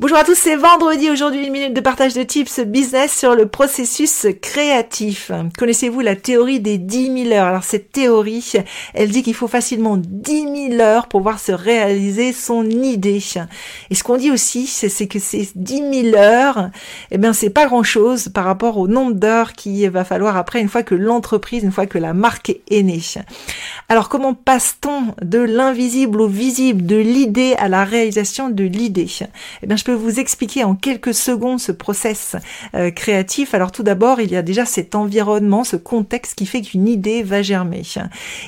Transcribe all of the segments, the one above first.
Bonjour à tous, c'est vendredi, aujourd'hui une minute de partage de tips business sur le processus créatif. Connaissez-vous la théorie des 10 000 heures? Alors cette théorie, elle dit qu'il faut facilement 10 000 heures pour pouvoir se réaliser son idée. Et ce qu'on dit aussi, c'est que ces 10 000 heures, eh bien c'est pas grand-chose par rapport au nombre d'heures qu'il va falloir après une fois que l'entreprise, une fois que la marque est née. Alors comment passe-t-on de l'invisible au visible, de l'idée à la réalisation de l'idée? Eh bien je peux vous expliquer en quelques secondes ce process euh, créatif. Alors tout d'abord, il y a déjà cet environnement, ce contexte qui fait qu'une idée va germer.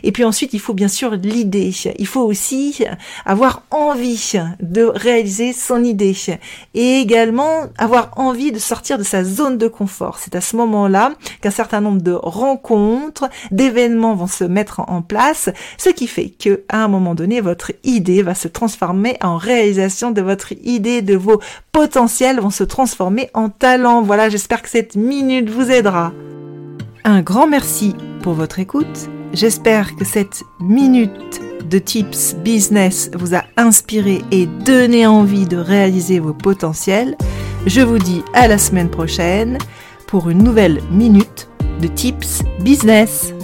Et puis ensuite, il faut bien sûr l'idée. Il faut aussi avoir envie de réaliser son idée et également avoir envie de sortir de sa zone de confort. C'est à ce moment-là qu'un certain nombre de rencontres, d'événements vont se mettre en place, ce qui fait que à un moment donné, votre idée va se transformer en réalisation de votre idée de vos potentiels vont se transformer en talent. Voilà, j'espère que cette minute vous aidera. Un grand merci pour votre écoute. J'espère que cette minute de tips business vous a inspiré et donné envie de réaliser vos potentiels. Je vous dis à la semaine prochaine pour une nouvelle minute de tips business.